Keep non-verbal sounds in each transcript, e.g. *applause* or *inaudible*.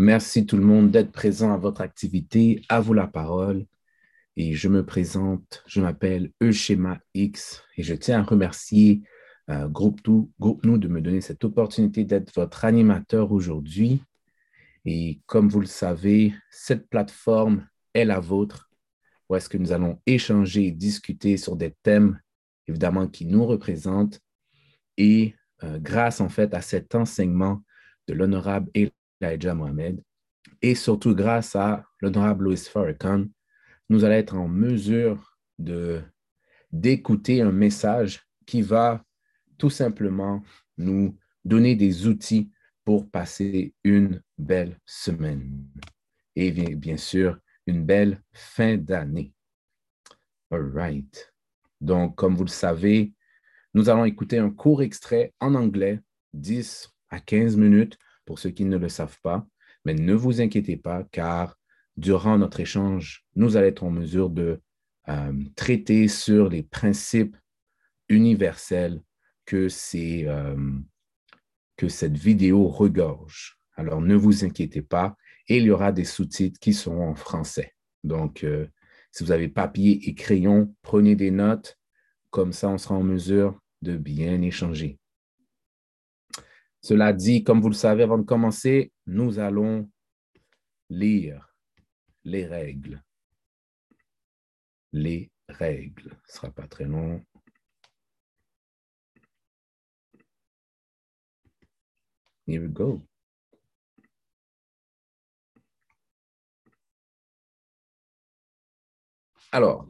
Merci tout le monde d'être présent à votre activité. À vous la parole. Et je me présente, je m'appelle Euschema X et je tiens à remercier euh, Groupe, Nous de me donner cette opportunité d'être votre animateur aujourd'hui. Et comme vous le savez, cette plateforme est la vôtre où est-ce que nous allons échanger et discuter sur des thèmes, évidemment, qui nous représentent. Et euh, grâce, en fait, à cet enseignement de l'honorable Elijah Mohamed, et surtout grâce à l'honorable Louis Farrakhan, nous allons être en mesure d'écouter un message qui va tout simplement nous donner des outils pour passer une belle semaine et bien sûr une belle fin d'année. All right. Donc, comme vous le savez, nous allons écouter un court extrait en anglais, 10 à 15 minutes pour ceux qui ne le savent pas. Mais ne vous inquiétez pas, car durant notre échange, nous allons être en mesure de euh, traiter sur les principes universels que, euh, que cette vidéo regorge. Alors, ne vous inquiétez pas, et il y aura des sous-titres qui seront en français. Donc, euh, si vous avez papier et crayon, prenez des notes. Comme ça, on sera en mesure de bien échanger. Cela dit, comme vous le savez, avant de commencer, nous allons lire les règles. Les règles. Ce ne sera pas très long. Here we go. Alors,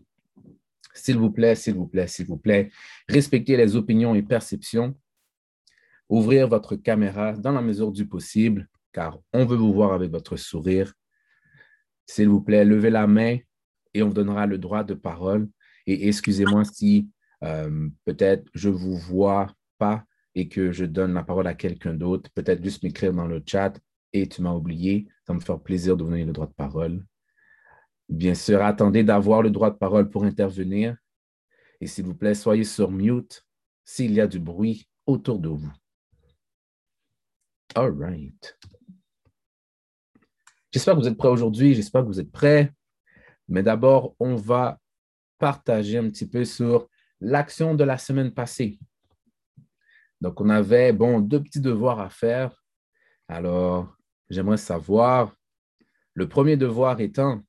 s'il vous plaît, s'il vous plaît, s'il vous plaît, respectez les opinions et perceptions ouvrir votre caméra dans la mesure du possible, car on veut vous voir avec votre sourire. S'il vous plaît, levez la main et on vous donnera le droit de parole. Et excusez-moi si euh, peut-être je ne vous vois pas et que je donne la parole à quelqu'un d'autre. Peut-être juste m'écrire dans le chat et tu m'as oublié. Ça me fait plaisir de vous donner le droit de parole. Bien sûr, attendez d'avoir le droit de parole pour intervenir. Et s'il vous plaît, soyez sur mute s'il y a du bruit autour de vous. All right. J'espère que vous êtes prêts aujourd'hui. J'espère que vous êtes prêts. Mais d'abord, on va partager un petit peu sur l'action de la semaine passée. Donc, on avait, bon, deux petits devoirs à faire. Alors, j'aimerais savoir, le premier devoir étant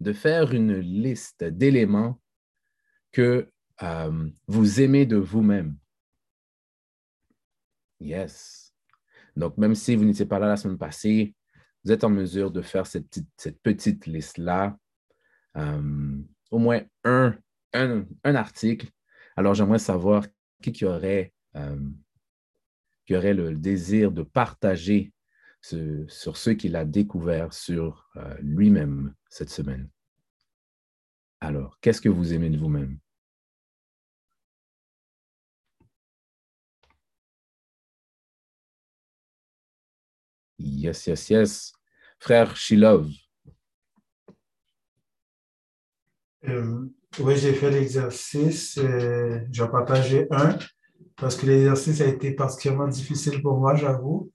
de faire une liste d'éléments que euh, vous aimez de vous-même. Yes. Donc, même si vous n'étiez pas là la semaine passée, vous êtes en mesure de faire cette petite, liste-là, euh, au moins un, article. Alors, j'aimerais savoir qui, aurait, euh, qui aurait le désir de partager sur ce qu'il a découvert sur euh, lui-même cette semaine. Alors, qu'est-ce que vous aimez de vous-même? Yes, yes, yes. Frère Shilov. Euh, oui, j'ai fait l'exercice. Euh, J'en partager un parce que l'exercice a été particulièrement difficile pour moi, j'avoue.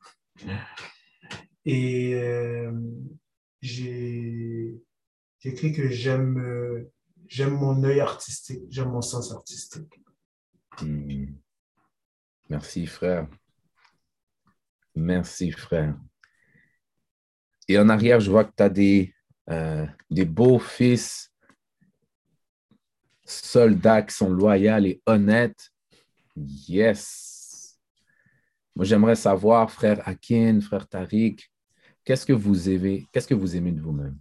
Et euh, j'ai écrit que j'aime euh, j'aime mon œil artistique, j'aime mon sens artistique. Hmm. Merci, frère. Merci, frère. Et en arrière, je vois que tu as des, euh, des beaux fils soldats qui sont loyaux et honnêtes. Yes. Moi, j'aimerais savoir, frère Akin, frère Tariq, qu'est-ce que vous aimez, qu'est-ce que vous aimez de vous-même?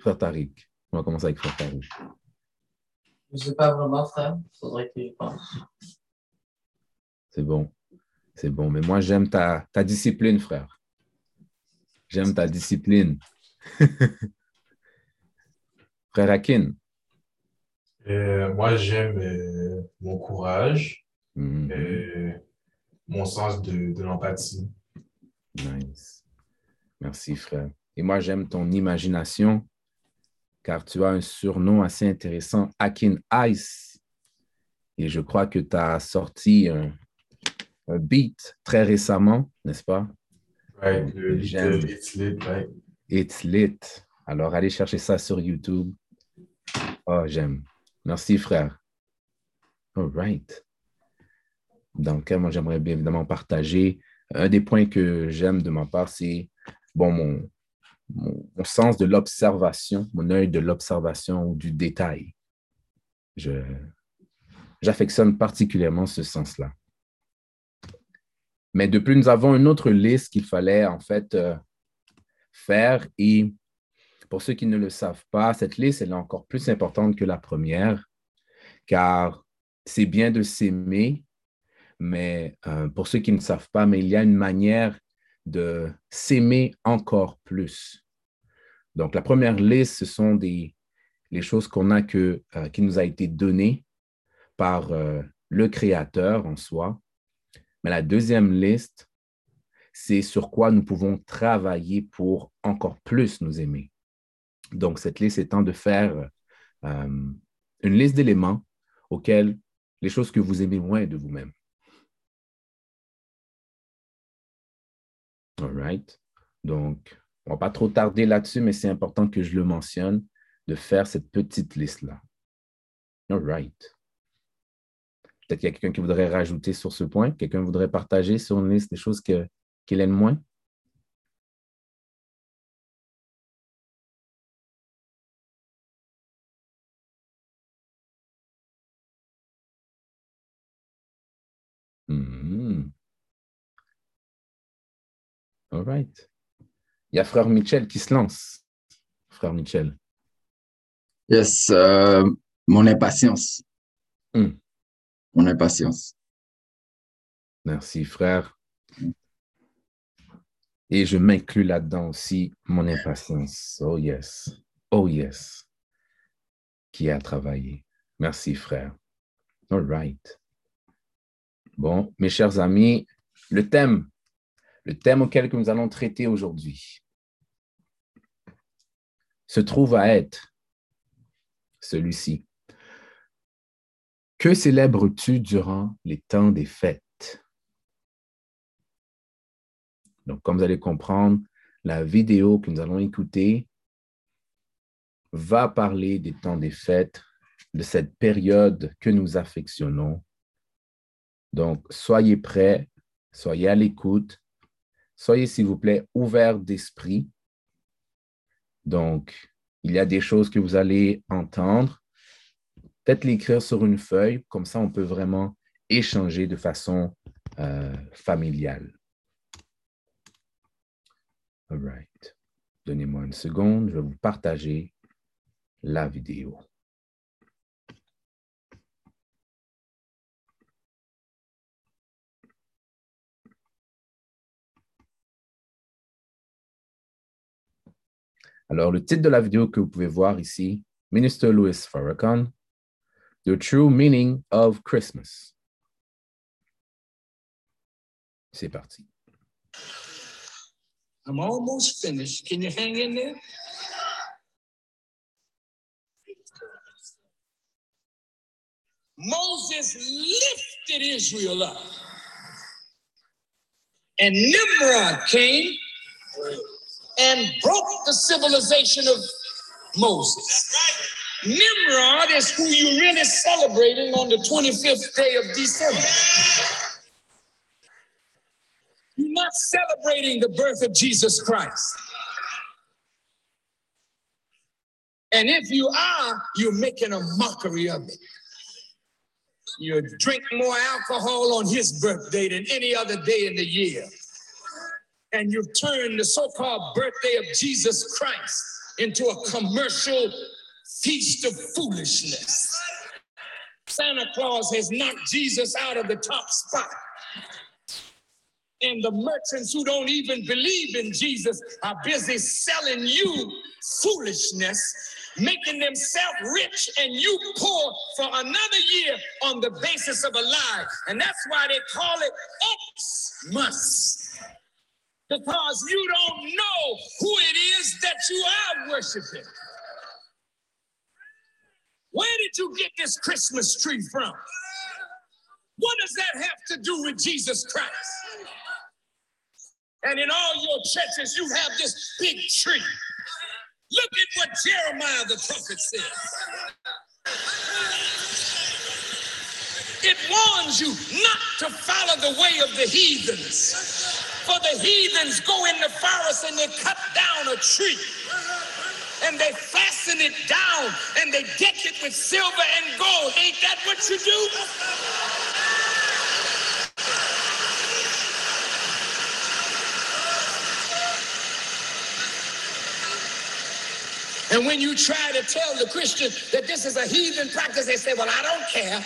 Frère Tariq. On va commencer avec frère Tariq. Je ne sais pas vraiment, frère. Il faudrait que je pense. C'est bon. C'est bon. Mais moi, j'aime ta, discipline, frère. J'aime ta discipline. *laughs* frère Akin. Euh, moi, j'aime euh, mon courage, mm-hmm. et mon sens de, de l'empathie. Nice. Merci, frère. Et moi, j'aime ton imagination, car tu as un surnom assez intéressant, Akin Ice. Et je crois que tu as sorti un, beat très récemment, n'est-ce pas? Oui, It's Lit, It's Lit. Alors, allez chercher ça sur YouTube. Oh, j'aime. Merci, frère. All right. Donc, moi, j'aimerais bien évidemment partager. Un des points que j'aime de ma part, c'est bon, mon, mon, sens de l'observation, mon œil de l'observation ou du détail. J'affectionne particulièrement ce sens-là. Mais de plus, nous avons une autre liste qu'il fallait en fait euh, faire. Et pour ceux qui ne le savent pas, cette liste est encore plus importante que la première, car c'est bien de s'aimer, mais euh, pour ceux qui ne savent pas, mais il y a une manière de s'aimer encore plus. Donc, la première liste, ce sont des, les choses qu'on a que, euh, qui nous a été données par le Créateur en soi. Mais la deuxième liste, c'est sur quoi nous pouvons travailler pour encore plus nous aimer. Donc, cette liste étant de faire une liste d'éléments auxquels les choses que vous aimez moins de vous-même. All right. Donc, on ne va pas trop tarder là-dessus, mais c'est important que je le mentionne, de faire cette petite liste-là. All right. Peut-être qu'il y a quelqu'un qui voudrait rajouter sur ce point, quelqu'un voudrait partager sur une liste des choses qu'il aime moins? All right. Il y a frère Michel qui se lance. Frère Michel. Yes, euh, mon impatience. Hmm. Mon impatience. Merci, frère. Et je m'inclus là-dedans aussi, mon impatience. Oh yes. Oh yes. Qui a travaillé. Merci, frère. All right. Bon, mes chers amis, le thème le thème auquel nous allons traiter aujourd'hui se trouve à être celui-ci. Que célèbres-tu durant les temps des fêtes? Donc, comme vous allez comprendre, la vidéo que nous allons écouter va parler des temps des fêtes, de cette période que nous affectionnons. Donc, soyez prêts, soyez à l'écoute soyez s'il vous plaît ouverts d'esprit. Donc, il y a des choses que vous allez entendre. L'écrire sur une feuille, comme ça on peut vraiment échanger de façon euh, familiale. All right. Donnez-moi une seconde, je vais vous partager la vidéo. Alors, le titre de la vidéo que vous pouvez voir ici, Minister Louis Farrakhan, The True Meaning of Christmas. C'est parti. I'm almost finished. Can you hang in there? Moses lifted Israel up. And Nimrod came and broke the civilization of Moses. Nimrod is who you're really celebrating on the 25th day of December. You're not celebrating the birth of Jesus Christ. And if you are, you're making a mockery of it. You drink more alcohol on his birthday than any other day in the year and you've turned the so called birthday of Jesus Christ into a commercial feast of foolishness. Santa Claus has knocked Jesus out of the top spot. And the merchants who don't even believe in Jesus are busy selling you foolishness, making themselves rich and you poor for another year on the basis of a lie. And that's why they call it Xmas because you don't know who it is that you are worshiping. Where did you get this Christmas tree from? What does that have to do with Jesus Christ? And in all your churches, you have this big tree. Look at what Jeremiah the prophet says. It warns you not to follow the way of the heathens. For the heathens go in the forest and they cut down a tree. And they fasten it down and they deck it with silver and gold. Ain't that what you do? And when you try to tell the Christian that this is a heathen practice, they say, Well, I don't care.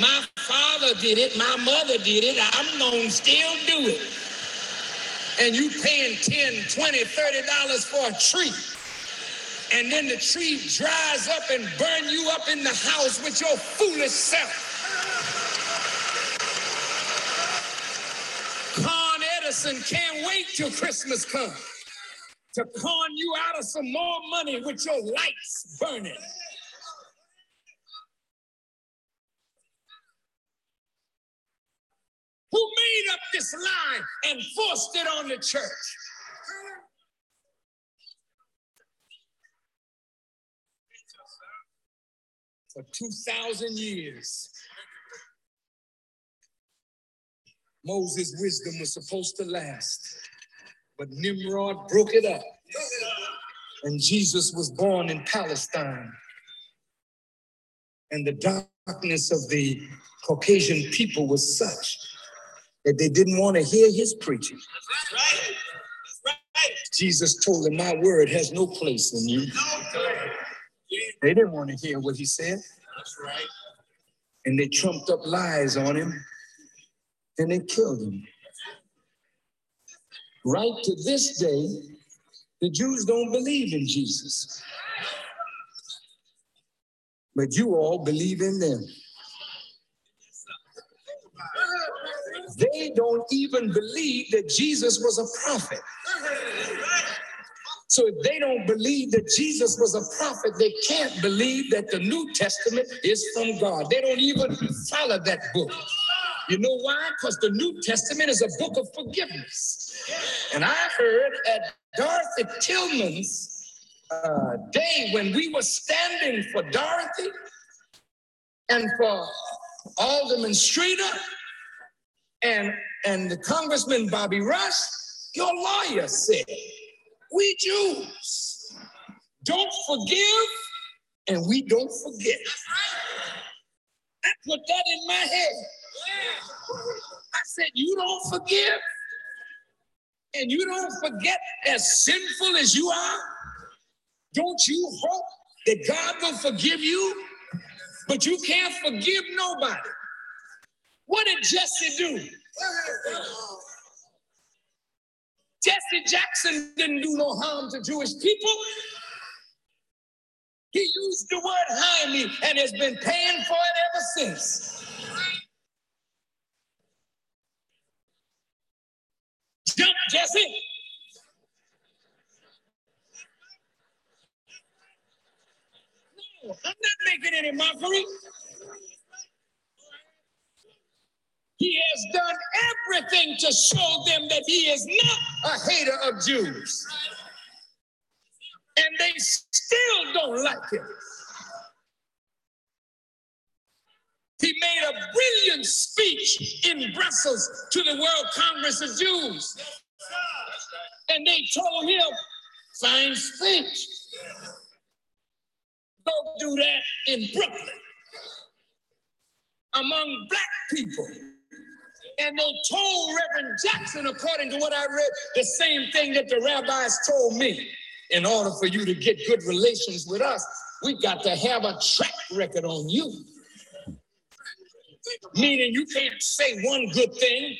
My father did it, my mother did it, I'm gonna still do it. And you paying 10, 20, 30 dollars for a tree. And then the tree dries up and burn you up in the house with your foolish self. Con Edison can't wait till Christmas comes to con you out of some more money with your lights burning. Who made up this lie and forced it on the church? For 2,000 years, Moses' wisdom was supposed to last. But Nimrod broke it up. And Jesus was born in Palestine. And the darkness of the Caucasian people was such that they didn't want to hear his preaching. That's right. That's right. Jesus told them, My word has no place in you. They didn't want to hear what he said. That's right. And they trumped up lies on him and they killed him. Right to this day, the Jews don't believe in Jesus. But you all believe in them. They don't even believe that Jesus was a prophet. So if they don't believe that Jesus was a prophet, they can't believe that the New Testament is from God. They don't even follow that book. You know why? Because the New Testament is a book of forgiveness. And I heard at Dorothy Tillman's uh, day when we were standing for Dorothy and for Alderman Streeter and, and the Congressman Bobby Rush, your lawyer said, we Jews don't forgive and we don't forget. I put that in my head. I said, You don't forgive and you don't forget as sinful as you are. Don't you hope that God will forgive you? But you can't forgive nobody. What did Jesse do? Jesse Jackson didn't do no harm to Jewish people. He used the word hide and has been paying for it ever since. Jump, Jesse. No, I'm not making any mockery. He has done everything to show them that he is not a hater of Jews. And they still don't like him. He made a brilliant speech in Brussels to the World Congress of Jews. And they told him, fine speech. Go do that in Brooklyn among black people. And they told Reverend Jackson, according to what I read, the same thing that the rabbis told me. In order for you to get good relations with us, we got to have a track record on you. Meaning you can't say one good thing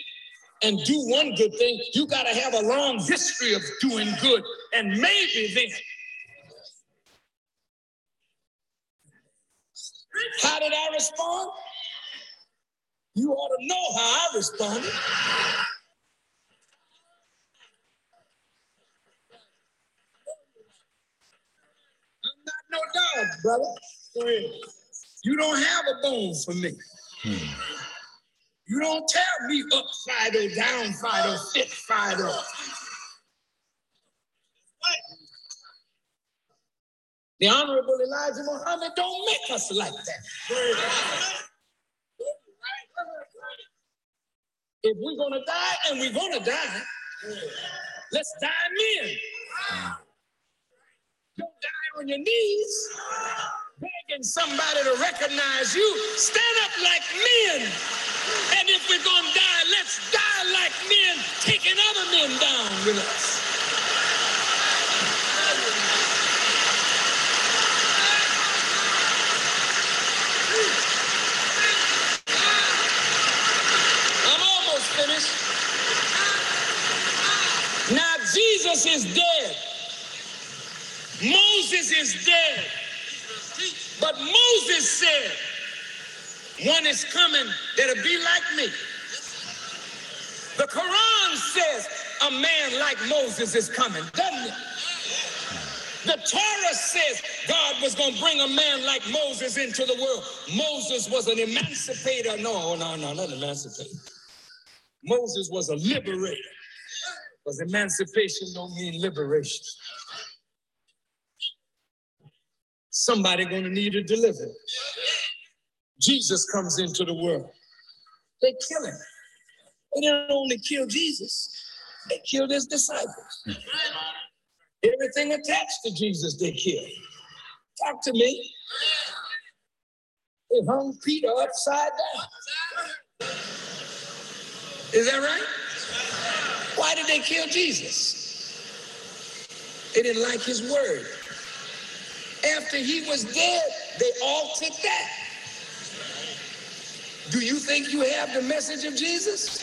and do one good thing. You got to have a long history of doing good. And maybe then. How did I respond? You ought to know how I responded. I'm not no dog, brother. You don't have a bone for me. You don't tell me up Fido, down Fido, fit Fido. The Honorable Elijah Muhammad don't make us like that. If we're to die, and we're to die, let's die men. Don't die on your knees begging somebody to recognize you. Stand up like men. And if we're to die, let's die like men, taking other men down with us. I'm almost finished. Now Jesus is dead. Moses is dead. But Moses said, one is coming that'll be like me. The Quran says a man like Moses is coming, doesn't it? The Torah says God was going to bring a man like Moses into the world. Moses was an emancipator. No, no, no, not emancipator. Moses was a liberator. Because emancipation don't mean liberation. Somebody to need a deliverer. Jesus comes into the world. They kill him. They didn't only kill Jesus, they killed his disciples. Everything attached to Jesus, they killed. Talk to me. They hung Peter upside down. Is that right? Why did they kill Jesus? They didn't like his word. After he was dead, they altered that. Do you think you have the message of Jesus?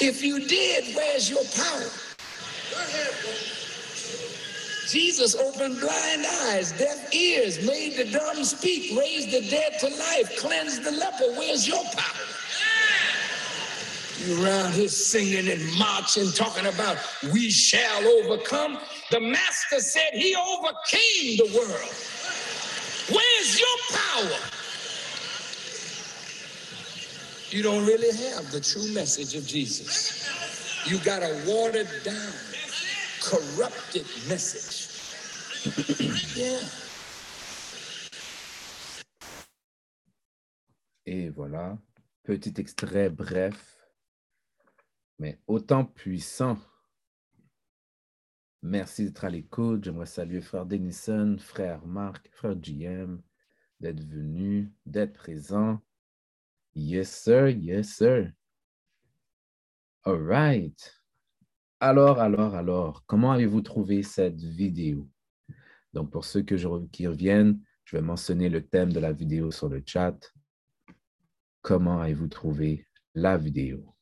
If you did, where's your power? Jesus opened blind eyes, deaf ears, made the dumb speak, raised the dead to life, cleansed the leper. Where's your power? You around here singing and marching, talking about we shall overcome. The master said he overcame the world. Where's your power? You don't really have the true message of Jesus. You got a watered down, corrupted message. *clears throat* yeah. Et voilà, petit extrait bref, mais autant puissant. Merci d'être à l'écoute. J'aimerais saluer frère Denison, frère Marc, frère JM, d'être venu, d'être présent. Yes, sir. Yes, sir. All right. Alors, alors, alors, comment avez-vous trouvé cette vidéo? Donc, pour ceux que je, qui reviennent, je vais mentionner le thème de la vidéo sur le chat. Comment avez-vous trouvé la vidéo?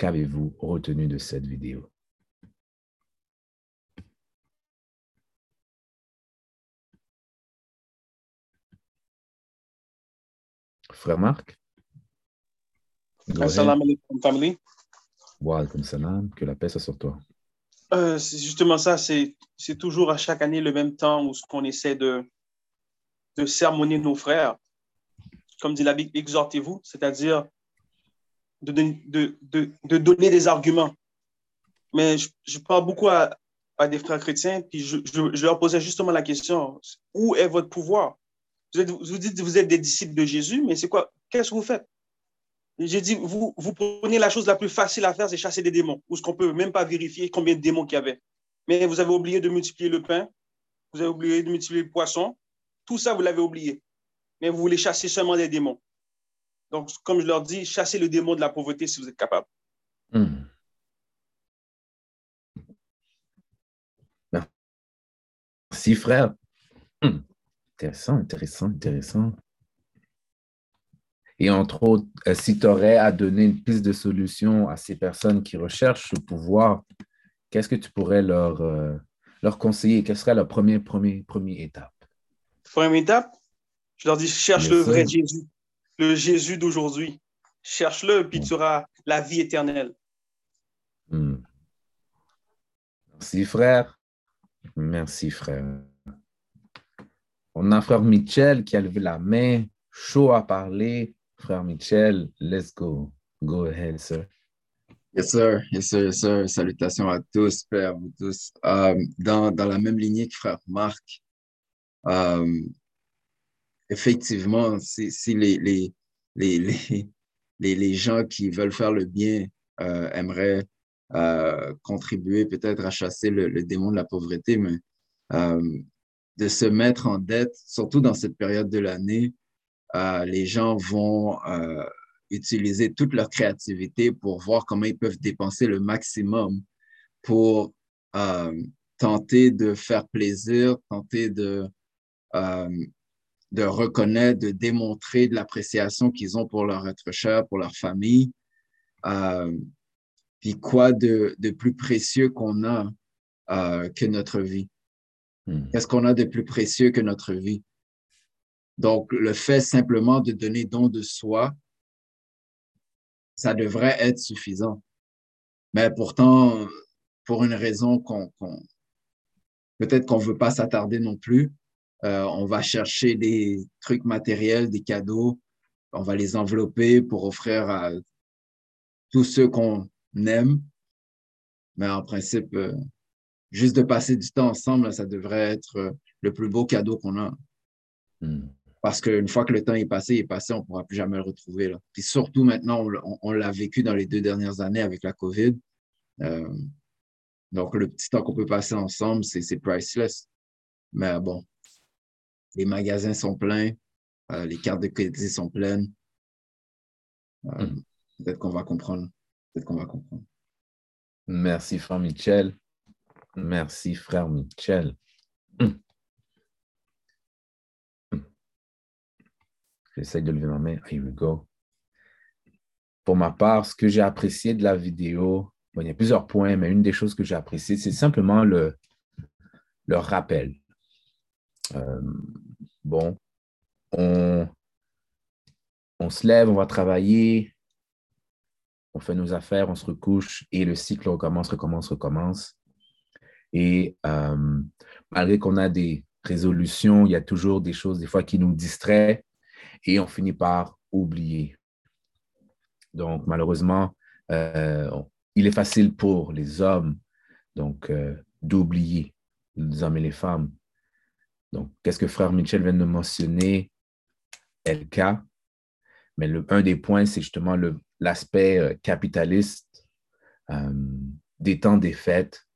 Qu'avez-vous retenu de cette vidéo? Frère Marc? Assalamu alaikum, family. Wa alaikum salam, que la paix soit sur toi. Euh, c'est justement ça, c'est c'est toujours à chaque année le même temps où ce qu'on essaie de, de sermonner nos frères. Comme dit la Bible, exhortez-vous, c'est-à-dire de, de, de, donner des arguments. Mais je, parle beaucoup à, des frères chrétiens, puis je, je, leur posais justement la question, où est votre pouvoir? Vous, vous dites que vous êtes des disciples de Jésus, mais c'est quoi? Qu'est-ce que vous faites? J'ai dit, vous, vous prenez la chose la plus facile à faire, c'est chasser des démons, où ce qu'on peut même pas vérifier combien de démons qu'il y avait. Mais vous avez oublié de multiplier le pain, vous avez oublié de multiplier le poisson, tout ça, vous l'avez oublié. Mais vous voulez chasser seulement des démons. Donc, comme je leur dis, chassez le démon de la pauvreté si vous êtes capable. Hmm. Merci, frère. Hmm. Intéressant, intéressant, intéressant. Et entre autres, euh, si tu aurais à donner une piste de solution à ces personnes qui recherchent ce pouvoir, qu'est-ce que tu pourrais leur, euh, leur conseiller? Quelle serait la première, première, première étape? Première étape, je leur dis, cherche le vrai Jésus, le Jésus d'aujourd'hui. Cherche-le, puis tu auras la vie éternelle. Hmm. Merci, frère. Merci, frère. On a frère Michel qui a levé la main, chaud à parler. Frère Michel, let's go. Go ahead, sir. Yes, sir. Yes, sir. Yes, sir. Salutations à tous, frère, vous tous. Euh, dans, dans, la même lignée que frère Marc, euh, effectivement, si, si les, les, les, les, gens qui veulent faire le bien euh, aimeraient euh, contribuer peut-être à chasser le, le, démon de la pauvreté, mais euh, de se mettre en dette, surtout dans cette période de l'année, euh, les gens vont utiliser toute leur créativité pour voir comment ils peuvent dépenser le maximum pour tenter de faire plaisir, tenter de de reconnaître, de démontrer de l'appréciation qu'ils ont pour leur être cher, pour leur famille. Euh, puis quoi de, de plus précieux qu'on a euh, que notre vie? Hmm. Qu'est-ce qu'on a de plus précieux que notre vie? Donc, le fait simplement de donner don de soi, ça devrait être suffisant. Mais pourtant, pour une raison qu'on, peut-être qu'on ne veut pas s'attarder non plus, euh, on va chercher des trucs matériels, des cadeaux. On va les envelopper pour offrir à tous ceux qu'on aime. Mais en principe, euh, juste de passer du temps ensemble, ça devrait être euh, le plus beau cadeau qu'on a. Hmm. Parce qu'une fois que le temps est passé, il est passé, on ne pourra plus jamais le retrouver. Là. Puis surtout maintenant, on, l'a vécu dans les deux dernières années avec la COVID. donc, le petit temps qu'on peut passer ensemble, c'est priceless. Mais bon, les magasins sont pleins, euh, les cartes de crédit sont pleines. Euh, hmm. Peut-être qu'on va comprendre. Peut-être qu'on va comprendre. Merci, frère Michel. Merci, frère Michel. Hmm. Hmm. J'essaie de lever ma main. Here we go. Pour ma part, ce que j'ai apprécié de la vidéo, il y a plusieurs points, mais une des choses que j'ai appréciées, c'est simplement le, le rappel. Euh, bon, on, on se lève, on va travailler, on fait nos affaires, on se recouche et le cycle recommence, recommence, recommence. Et euh, malgré qu'on a des résolutions, il y a toujours des choses des fois qui nous distraient et on finit par oublier. Donc malheureusement, euh, il est facile pour les hommes donc d'oublier, les hommes et les femmes, donc, qu'est-ce que frère Mitchell vient de mentionner? LK. Mais un des points, c'est justement l'aspect euh, capitaliste euh, des temps des fêtes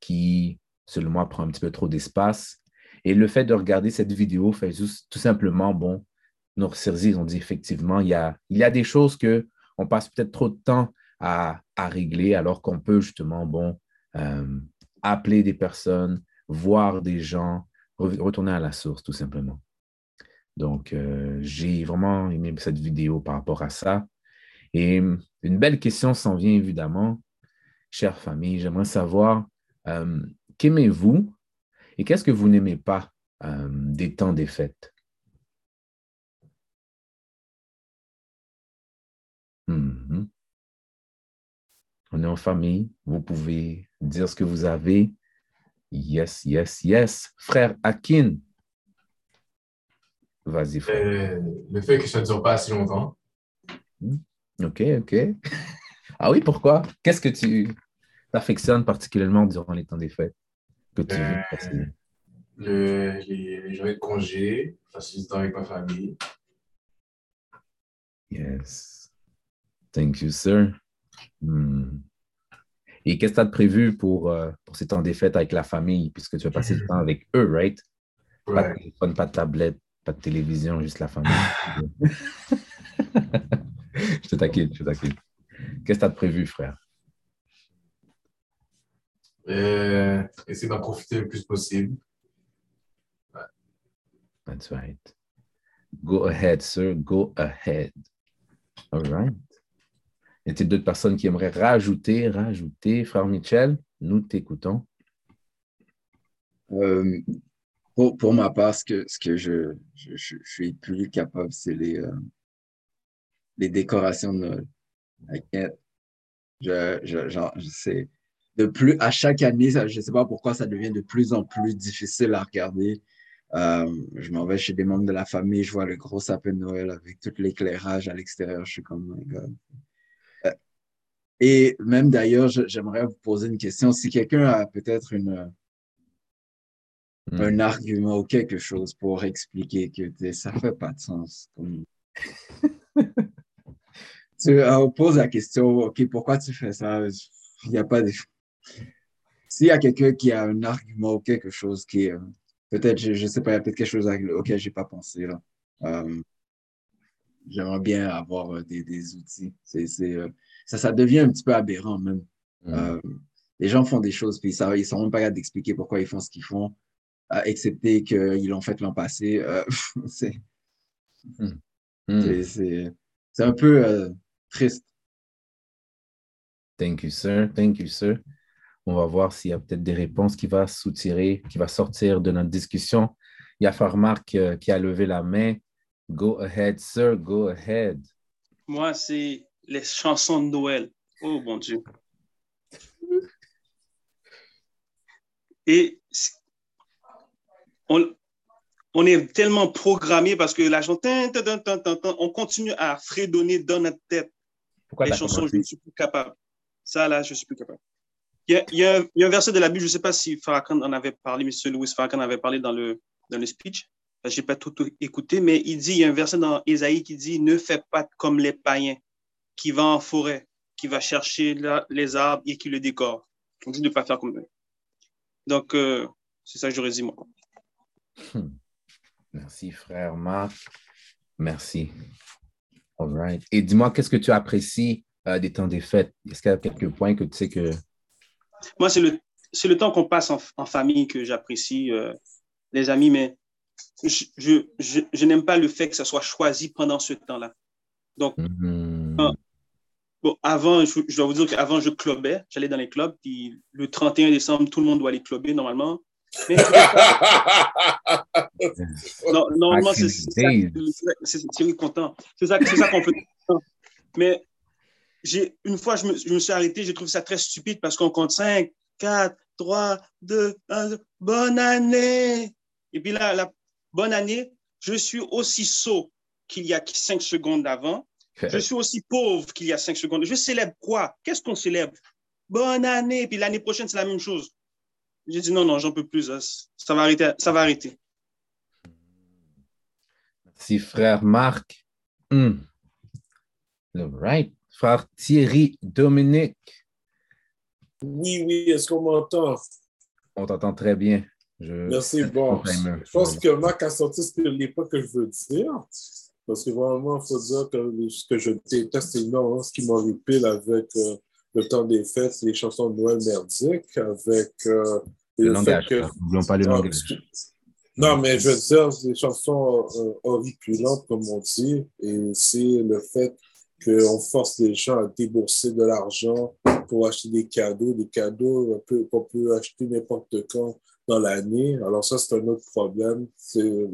qui, selon moi, prend un petit peu trop d'espace. Et le fait de regarder cette vidéo fait tout simplement, bon, nous ressaisir, on dit effectivement, il y a, il y a des choses que on passe peut-être trop de temps à, à régler alors qu'on peut justement, bon, euh, appeler des personnes, voir des gens, retourner à la source, tout simplement. Donc, euh, j'ai vraiment aimé cette vidéo par rapport à ça. Et une belle question s'en vient évidemment. Chère famille, j'aimerais savoir euh, qu'aimez-vous et qu'est-ce que vous n'aimez pas euh, des temps des fêtes? Mm-hmm. On est en famille, vous pouvez dire ce que vous avez Yes, yes, yes. Frère Akin. Vas-y, frère. Euh, le fait que ça ne dure pas assez longtemps. Hmm. OK, OK. ah oui, pourquoi? Qu'est-ce que tu affectionnes particulièrement durant les temps des fêtes que tu euh, le, les, les journées de congé, passer du temps avec ma famille. Yes. Thank you, sir. Hmm. Et qu'est-ce que tu as de prévu pour, euh, pour ces temps des fêtes avec la famille, puisque tu vas passer du *laughs* temps avec eux, right? Pas de téléphone, pas de tablette, pas de télévision, juste la famille. *laughs* *laughs* je te taquine, je te taquine. Qu'est-ce que tu as de prévu, frère? Euh, essayer d'en profiter le plus possible. That's right. Go ahead, sir. Go ahead. All right. Y a-t-il d'autres personnes qui aimeraient rajouter, rajouter? Frère Michel, nous t'écoutons. Euh, pour, ma part, ce que, je, je, suis plus capable, c'est les, euh, décorations de Noël. Je, sais, de plus, à chaque année, je ne sais pas pourquoi ça devient de plus en plus difficile à regarder. je m'en vais chez des membres de la famille, je vois le gros sapin de Noël avec tout l'éclairage à l'extérieur. Je suis comme, oh my God. Et même d'ailleurs, j'aimerais vous poser une question. Si quelqu'un a peut-être une, hmm. un argument ou quelque chose pour expliquer que ça ne fait pas de sens. *laughs* on pose la question, OK, pourquoi tu fais ça? Il n'y a pas de... S'il y a quelqu'un qui a un argument ou quelque chose qui est... Peut-être, je ne sais pas, il y a peut-être quelque chose auquel je n'ai pas pensé. Là. Euh, j'aimerais bien avoir euh, des, des outils. C'est, euh, ça, ça devient un petit peu aberrant même. Euh, les gens font des choses, puis ça, ils ne sont même pas capables d'expliquer pourquoi ils font ce qu'ils font, excepté qu'ils l'ont fait l'an passé. *laughs* Mm. c'est, c'est, un peu triste. Thank you, sir. Thank you, sir. On va voir s'il y a peut-être des réponses qui vont soutirer, qui va sortir de notre discussion. Il y a Farmark qui a levé la main. Go ahead, sir. Go ahead. Moi, c'est les chansons de Noël. Oh, bon Dieu. Et on, on est tellement programmé parce que la on continue à fredonner dans notre tête Pourquoi les chansons, je ne suis plus capable. Ça, là, je ne suis plus capable. Il y, a, il, y a, il y, a, un verset de la Bible, je ne sais pas si Farrakhan en avait parlé, M. Louis Farrakhan avait parlé dans le, dans le speech. Je n'ai pas tout écouté, mais il dit, il y a un verset dans Ésaïe qui dit Ne fais pas comme les païens qui va en forêt, qui va chercher les arbres et qui le décore. On dit de ne pas faire comme eux. Donc, euh, c'est ça que j'aurais dit, moi. Hmm. Merci, frère Marc. Merci. All right. Et dis-moi, qu'est-ce que tu apprécies euh, des temps des fêtes? Est-ce qu'il y a quelques points que tu sais que. Moi, c'est le, c'est le temps qu'on passe en, famille que j'apprécie, euh, les amis, mais je, je, je, n'aime pas le fait que ça soit choisi pendant ce temps-là. Donc, mm-hmm. bon, avant, je, dois vous dire qu'avant, je clubais, j'allais dans les clubs, puis le 31 décembre, tout le monde doit aller clubber normalement. Mais, *laughs* non, normalement, c'est c'est content. C'est ça, ça qu'on peut. Mais une fois, je me, je me suis arrêté, j'ai trouvé ça très stupide parce qu'on compte 5, 4, 3, 2, 1, bonne année. Et puis là, la bonne année, je suis aussi sot qu'il y a cinq secondes avant. Je suis aussi pauvre qu'il y a cinq secondes. Je célèbre quoi? Qu'est-ce qu'on célèbre? Bonne année. Puis l'année prochaine, c'est la même chose. J'ai dit non, non, j'en peux plus. Ça va arrêter. Ça va arrêter. Merci, frère Marc. Mm. right. Frère Thierry Dominique. Oui, oui, est-ce qu'on m'entend? On t'entend très bien. Merci. Bon, je pense que Marc a sorti ce pas que je veux dire. Parce que vraiment, il faut dire que ce que je déteste énormément, ce qui m'horripile avec euh, le temps des fêtes, c'est les chansons de Noël merdiques, avec euh, le, langage. Que... N'oublions pas le ah, langage. Non, mais je veux dire, des chansons euh, horripilantes, comme on dit, et c'est le fait qu'on force les gens à débourser de l'argent pour acheter des cadeaux, des cadeaux qu'on peut acheter n'importe quand dans l'année. Alors ça, c'est un autre problème. C'est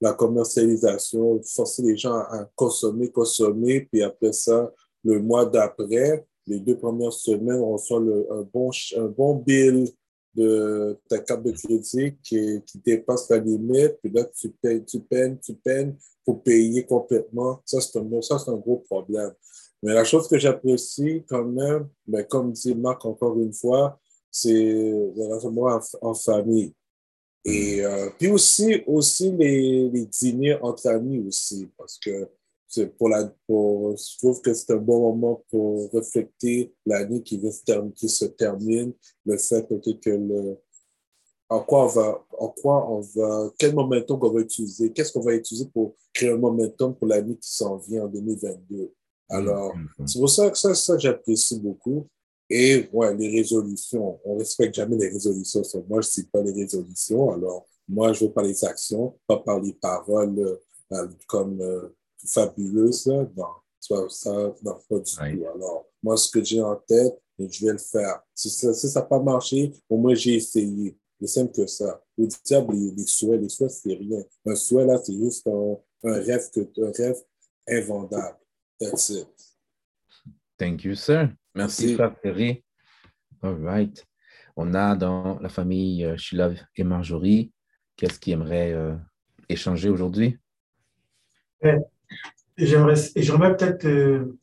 la, commercialisation, forcer les gens à consommer, consommer, puis après ça, le mois d'après, les deux premières semaines, on reçoit le, un, bon, un bon bill de ta carte de crédit qui, dépasse la limite, puis là, tu peines, tu peines, tu peines pour payer complètement. Ça, c'est un, un gros problème. Mais la chose que j'apprécie quand même, mais ben, comme dit Marc encore une fois, c'est le rassemblement en, famille. Et euh, puis aussi, aussi les, les, dîners entre amis aussi, parce que pour la, pour, je trouve que c'est un bon moment pour refléter l'année qui, qui se termine, le fait que le, en quoi on va, en quoi on va, quel momentum qu'on va utiliser, qu'est-ce qu'on va utiliser pour créer un momentum pour l'année qui s'en vient en 2022. Alors, mm-hmm. c'est pour ça que ça, ça j'apprécie beaucoup. Et ouais, les résolutions, on ne respecte jamais les résolutions. Moi, je ne cite pas les résolutions. Alors, moi, je veux par les actions, pas par les paroles euh, comme euh, fabuleuses. Non, ça, ça, non, pas du tout. Alors, moi, ce que j'ai en tête, je vais le faire. Si ça n'a si pas marché, au moins, j'ai essayé. C'est simple que ça. Au diable, les, les souhaits, les souhaits, c'est rien. Un souhait, là, c'est juste un, un, rêve que, un rêve invendable. That's it. Thank you, sir. Merci, Frère. All right. On a dans la famille euh, Shilov et Marjorie qu'est-ce qu'ils aimeraient euh, échanger aujourd'hui? J'aimerais, j'aimerais peut-être euh,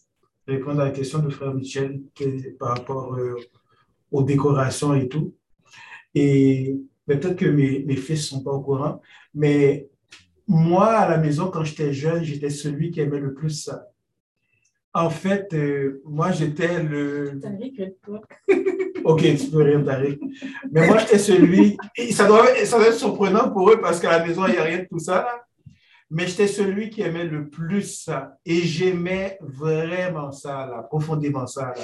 répondre à la question de frère Michel par rapport aux décorations et tout. Et peut-être que mes, mes fils ne sont pas au courant, mais moi, à la maison, quand j'étais jeune, j'étais celui qui aimait le plus ça. En fait, euh, moi, j'étais le. *laughs* ok, tu peux rire, Tariq. Mais moi, j'étais celui. Ça doit, ça doit être surprenant pour eux parce qu'à la maison, il n'y a rien de tout ça. Mais j'étais celui qui aimait le plus ça. Et j'aimais vraiment ça, là, profondément ça. Là.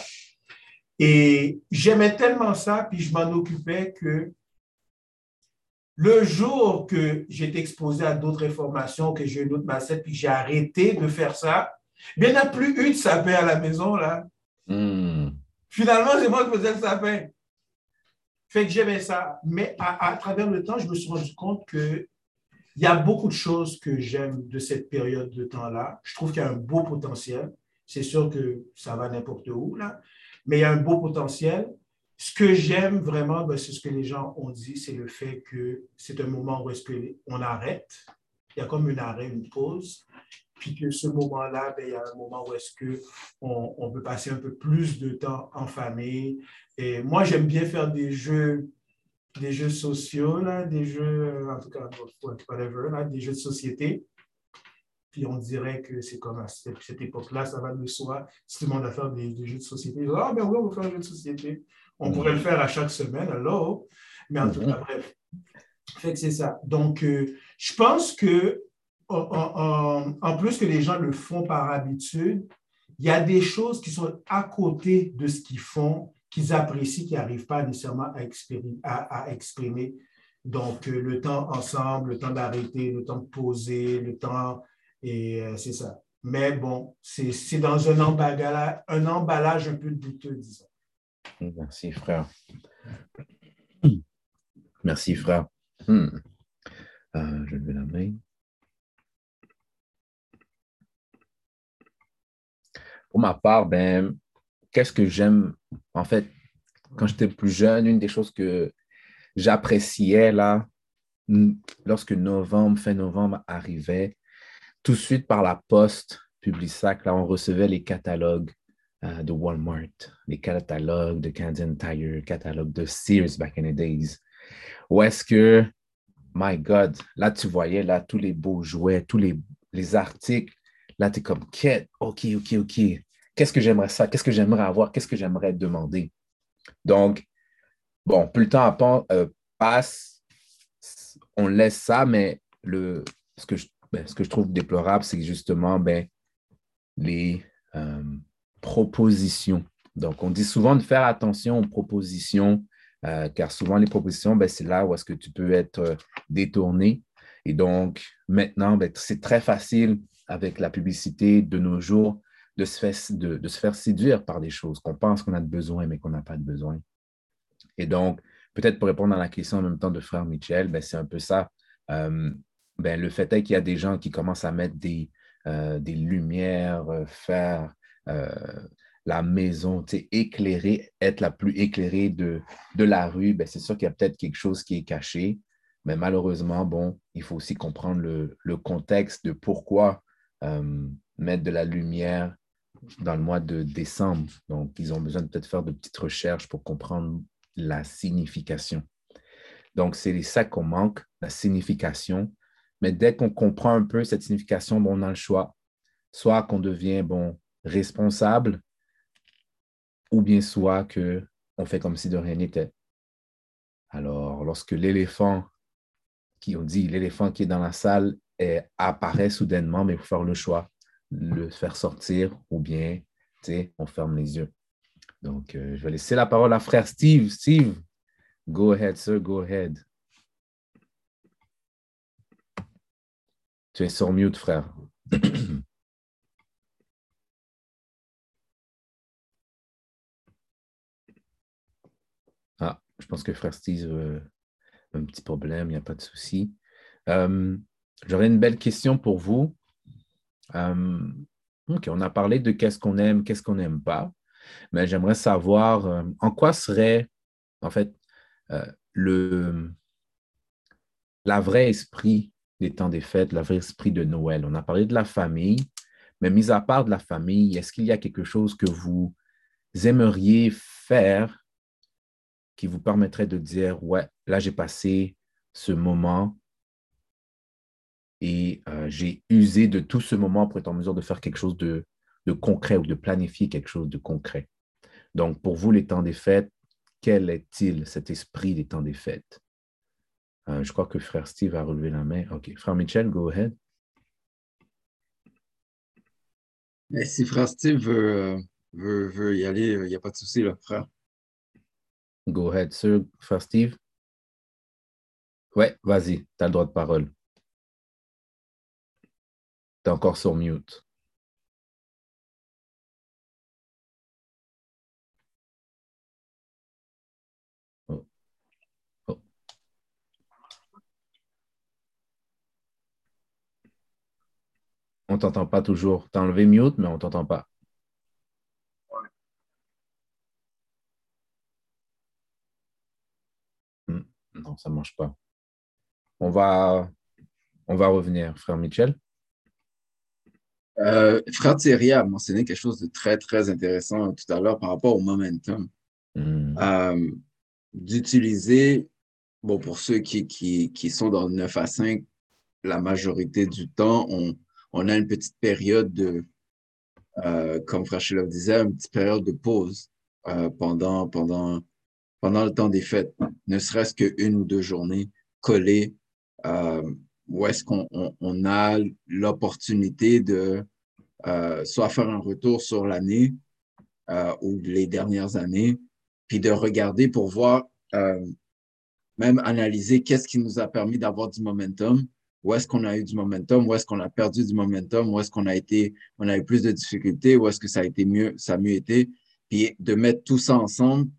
Et j'aimais tellement ça, puis je m'en occupais que le jour que été exposé à d'autres informations, que j'ai eu une autre massette, puis j'ai arrêté de faire ça, il n'y a plus eu de sapin à la maison, là. Hmm. Finalement, c'est moi qui faisais le sapin. Fait que j'aimais ça. Mais à, travers le temps, je me suis rendu compte qu'il y a beaucoup de choses que j'aime de cette période de temps-là. Je trouve qu'il y a un beau potentiel. C'est sûr que ça va n'importe où, là. Mais il y a un beau potentiel. Ce que j'aime vraiment, ben, c'est ce que les gens ont dit, c'est le fait que c'est un moment où est-ce qu'on arrête. Il y a comme une arrêt, une pause. Puis que ce moment-là, ben, il y a un moment où est-ce qu'on on peut passer un peu plus de temps en famille. Et moi, j'aime bien faire des jeux, des jeux sociaux, là, des jeux, en tout cas, whatever, des jeux de société. Puis on dirait que c'est comme à cette, époque-là, ça va de soi. Si tout le monde va faire des, jeux de société, ah ben oui, on va faire un jeu de société. On pourrait le faire à chaque semaine, alors. Mais en tout cas, bref. Fait que c'est ça. Donc, euh, je pense que en, plus que les gens le font par habitude, il y a des choses qui sont à côté de ce qu'ils font, qu'ils apprécient, qui n'arrivent pas nécessairement à exprimer. Donc, euh, le temps ensemble, le temps d'arrêter, le temps de poser, le temps, et euh, c'est ça. Mais bon, c'est dans un emballage, un peu douteux, disons. Merci, frère. Merci, frère. Hmm. Euh, je vais la main. Pour ma part, ben, qu'est-ce que j'aime? En fait, quand j'étais plus jeune, une des choses que j'appréciais là, lorsque novembre, fin novembre arrivait, tout de suite par la poste, Publisac, là, on recevait les catalogues euh, de Walmart, les catalogues de Canadian Tire, catalogues de Sears back in the days. Où est-ce que, my God, là, tu voyais là tous les beaux jouets, tous les, les articles Là, tu es comme, OK, OK, OK. Qu'est-ce que j'aimerais ça? Qu'est-ce que j'aimerais avoir? Qu'est-ce que j'aimerais demander? Donc, bon, plus le temps euh, passe, on laisse ça, mais le, ce, que je, ben, ce que je trouve déplorable, c'est justement ben, les euh, propositions. Donc, on dit souvent de faire attention aux propositions, euh, car souvent les propositions, ben, c'est là où est-ce que tu peux être détourné. Et donc, maintenant, ben, c'est très facile avec la publicité de nos jours de se faire, séduire par des choses qu'on pense qu'on a de besoin, mais qu'on n'a pas de besoin. Et donc, peut-être pour répondre à la question en même temps de frère Michel, ben, c'est un peu ça. Euh, ben, le fait est qu'il y a des gens qui commencent à mettre des, euh, lumières, euh, faire la maison éclairée, être la plus éclairée de, de la rue, ben, c'est sûr qu'il y a peut-être quelque chose qui est caché. Mais malheureusement, bon, il faut aussi comprendre le contexte de pourquoi euh, mettre de la lumière dans le mois de décembre. Donc, ils ont besoin de peut-être faire de petites recherches pour comprendre la signification. Donc, c'est ça qu'on manque, la signification. Mais dès qu'on comprend un peu cette signification, bon, on a le choix. Soit qu'on devient bon, responsable, ou bien soit qu'on fait comme si de rien n'était. Alors, lorsque l'éléphant, qui on dit l'éléphant qui est dans la salle, apparaît soudainement, mais il faut faire le choix, le faire sortir ou bien, on ferme les yeux. Donc, euh, je vais laisser la parole à frère Steve. Steve, go ahead, sir, go ahead. Tu es sur mute, frère. *clears throat* ah, je pense que frère Steve euh, a un petit problème, il n'y a pas de souci. Euh, J'aurais une belle question pour vous. Euh, OK, on a parlé de qu'est-ce qu'on aime, qu'est-ce qu'on n'aime pas, mais j'aimerais savoir euh, en quoi serait, en fait, euh, le, la vraie esprit des temps des fêtes, le vrai esprit de Noël? On a parlé de la famille, mais mis à part de la famille, est-ce qu'il y a quelque chose que vous aimeriez faire qui vous permettrait de dire, ouais, là j'ai passé ce moment et euh, j'ai usé de tout ce moment pour être en mesure de faire quelque chose de, de concret ou de planifier quelque chose de concret. Donc, pour vous, les temps des fêtes, quel est-il cet esprit des temps des fêtes? Euh, je crois que frère Steve a relevé la main. OK. Frère Michel, go ahead. si frère Steve euh, veut, veut, y aller, il n'y a pas de souci, là, frère. Go ahead, sir. Frère Steve? Ouais, vas-y, tu as le droit de parole. Tu es encore sur mute. On t'entend pas toujours. Tu as enlevé mute, mais on t'entend pas. Hmm, non, ça ne marche pas. On va, on va revenir, frère Michel. Euh, frère Thierry a mentionné quelque chose de très, très intéressant tout à l'heure par rapport au momentum. Hmm. Euh, d'utiliser, bon, pour ceux qui, qui, qui, sont dans le 9 à 5, la majorité du temps, on, on a une petite période de, euh, comme Frachilov disait, une petite période de pause euh, pendant, pendant, pendant le temps des fêtes, ne serait-ce qu'une ou deux journées collées, où est-ce qu'on on, a l'opportunité de soit faire un retour sur l'année ou les dernières années, puis de regarder pour voir, même analyser qu'est-ce qui nous a permis d'avoir du momentum, où est-ce qu'on a eu du momentum, où est-ce qu'on a perdu du momentum, où est-ce qu'on a été, on eu plus de difficultés, où est-ce que ça a été mieux, ça a mieux été, puis de mettre tout ça ensemble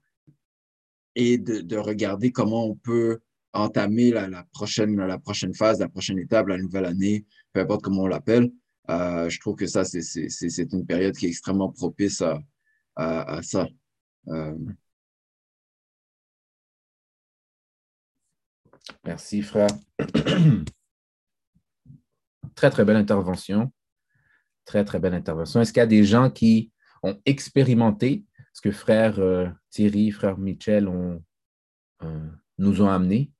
et de, de regarder comment on peut entamer la, prochaine, la prochaine phase, la prochaine étape, la nouvelle année, peu importe comment on l'appelle. Euh, je trouve que ça, c'est une période qui est extrêmement propice à, à, ça. Euh... Merci, frère. *clears throat* Très, très belle intervention. Très, très belle intervention. Est-ce qu'il y a des gens qui ont expérimenté ce que frère euh, Thierry, frère Michel ont, nous ont amené?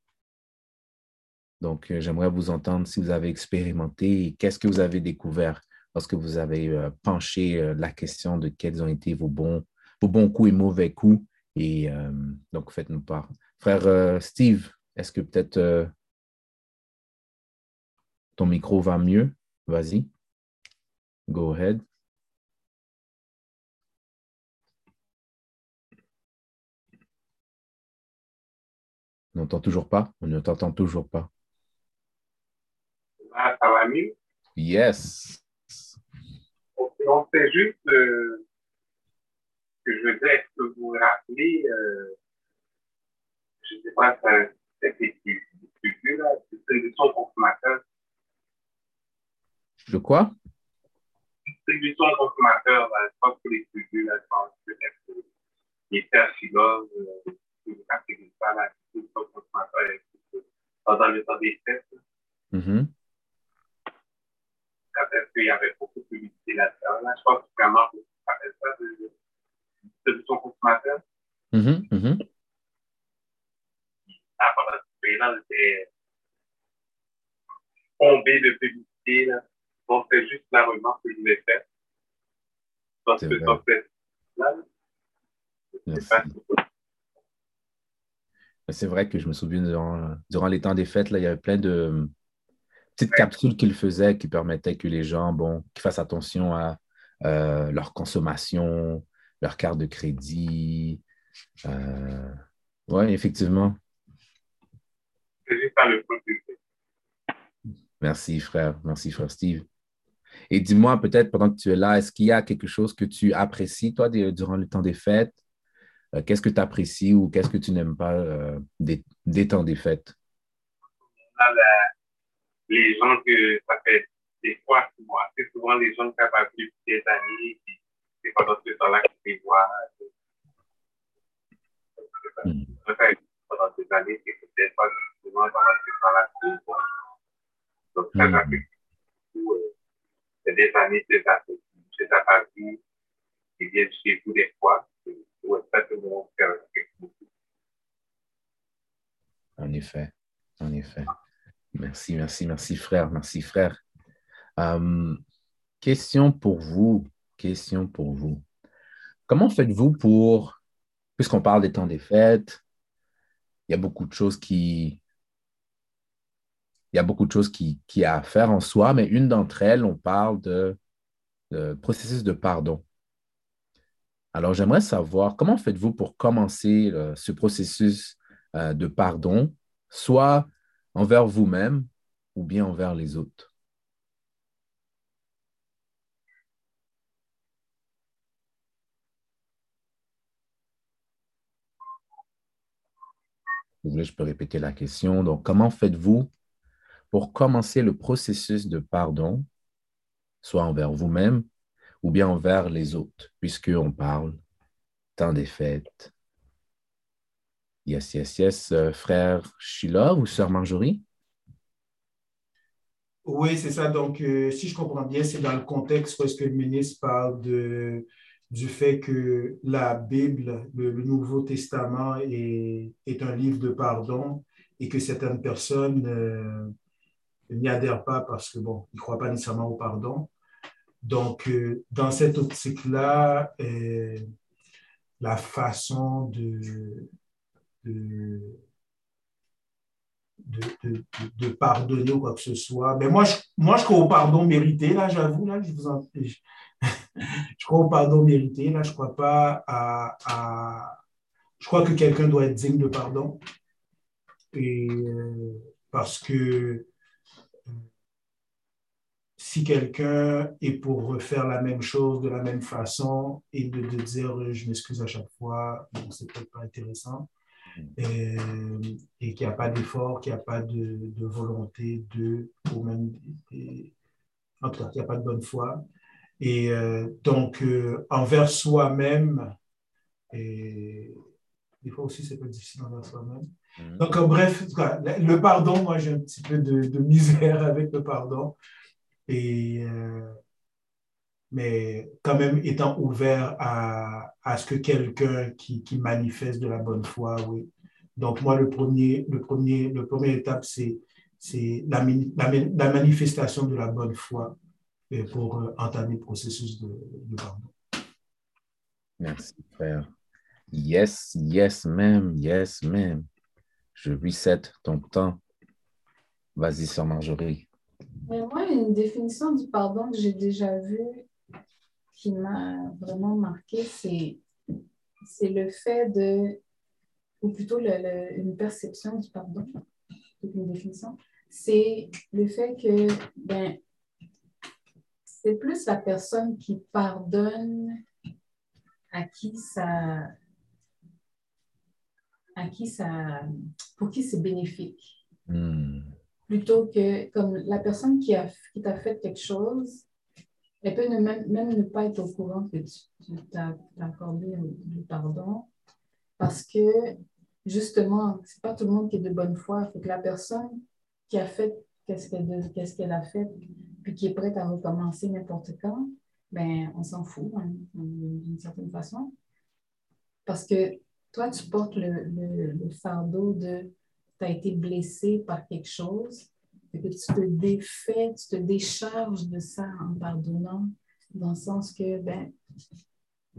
Donc, euh, j'aimerais vous entendre si vous avez expérimenté et qu'est-ce que vous avez découvert lorsque vous avez penché la question de quels ont été vos bons, vos bons coups et mauvais coups. Et donc, faites-nous part. Frère Steve, est-ce que peut-être ton micro va mieux? Vas-y. Go ahead. On n'entend toujours pas? On ne t'entend toujours pas. Yes. On fait juste euh, que je veux dire, est-ce que vous vous rappelez, euh, je ne sais pas, cette étude-là, c'est son consommateur de quoi? Distribution consommateur, je pense que les produits, là, je pense que les terres philosophes, les ça, la distribution consommateur, pendant le temps des fêtes. Mm-hmm. Peut-être qu'il y avait beaucoup de publicité là-dedans. Là, je pense que vraiment, vous appelle ça de distribution consommateur. Ah, pendant ce pays-là, c'était tombé de publicité, là. Donc, c'est juste la remarque que je voulais faire. Parce que cette c'est vrai que je me souviens durant, les temps des fêtes, là, il y avait plein de petites capsules qu'ils faisaient qui permettaient que les gens, bon, qu'ils fassent attention à euh, leur consommation, leur carte de crédit. Euh, oui, effectivement. Merci, frère. Merci, frère Steve. Et dis-moi, peut-être pendant que tu es là, est-ce qu'il y a quelque chose que tu apprécies, toi, durant le temps des fêtes? Euh, qu'est-ce que tu apprécies ou qu'est-ce que tu n'aimes pas euh, des, temps des fêtes? Les gens que ça fait des fois, c'est souvent les gens qui ont vu des années, c'est pendant ce temps-là qu'ils les voient. Pendant des années, c'est peut-être pas souvent pendant ce temps-là Donc, ça m'a fait c'est des années, c'est ta partie qui viennent chez vous des fois. En effet, en effet. Merci, merci, merci frère, merci frère. Euh, question pour vous, question pour vous. Comment faites-vous pour, puisqu'on parle des temps des fêtes, il y a beaucoup de choses qui, il y a beaucoup de choses qui, a à faire en soi, mais une d'entre elles, on parle de, processus de pardon. Alors, j'aimerais savoir comment faites-vous pour commencer euh, ce processus euh, de pardon, soit envers vous-même ou bien envers les autres? Vous voulez, je peux répéter la question. Donc, comment faites-vous pour commencer le processus de pardon, soit envers vous-même ou bien envers les autres, puisqu'on parle tant des fêtes. Yes, yes, yes. Euh, frère Sheila ou sœur Marjorie? Oui, c'est ça. Donc, euh, si je comprends bien, c'est dans le contexte où est-ce que le ministre parle de, du fait que la Bible, le, Nouveau Testament, est, est, un livre de pardon et que certaines personnes euh, n'y adhèrent pas parce que, bon, ils ne croient pas nécessairement au pardon. Donc, euh, dans cette optique-là, la façon de, de de, de, pardonner ou quoi que ce soit. Mais moi, je, moi, je crois au pardon mérité, là, j'avoue, là, je vous en je, *laughs* je crois au pardon mérité, là, je crois pas à, je crois que quelqu'un doit être digne de pardon. Et euh, parce que si quelqu'un est pour refaire la même chose de la même façon et de, de dire je m'excuse à chaque fois, bon, c'est peut-être pas intéressant et, et qu'il n'y a pas d'effort, qu'il n'y a pas de, de, volonté de, ou même, en tout cas, qu'il n'y a pas de bonne foi. Et euh, donc, euh, envers soi-même, et des fois aussi, c'est pas difficile envers soi-même. Mm-hmm. Donc, en bref, le pardon, moi, j'ai un petit peu de, de, misère *laughs* avec le pardon. Et, euh, mais quand même étant ouvert à, à ce que quelqu'un qui, qui, manifeste de la bonne foi, oui. Donc, moi, le premier, le premier, le première étape, c'est, c'est la, la, la, manifestation de la bonne foi pour euh, entamer le processus de, de pardon. Merci, frère. Yes, yes, même, yes, même. Je reset ton temps. Vas-y, Sœur Marjorie. Mais moi, une définition du pardon que j'ai déjà vue qui m'a vraiment marqué, c'est, c'est le fait de, ou plutôt le, une perception du pardon, une définition, c'est le fait que ben, c'est plus la personne qui pardonne à qui ça, à qui ça, pour qui c'est bénéfique. Hmm. Plutôt que comme la personne qui, a, qui t'a fait quelque chose, elle peut même, même, ne pas être au courant que tu, t'as accordé le pardon parce que justement, c'est pas tout le monde qui est de bonne foi. Fait que la personne qui a fait qu'est-ce qu'elle, a fait, puis qui est prête à recommencer n'importe quand, ben, on s'en fout hein, d'une certaine façon. Parce que toi, tu portes le fardeau de tu as été blessé par quelque chose que tu te défais, tu te décharges de ça en pardonnant, dans le sens que ben,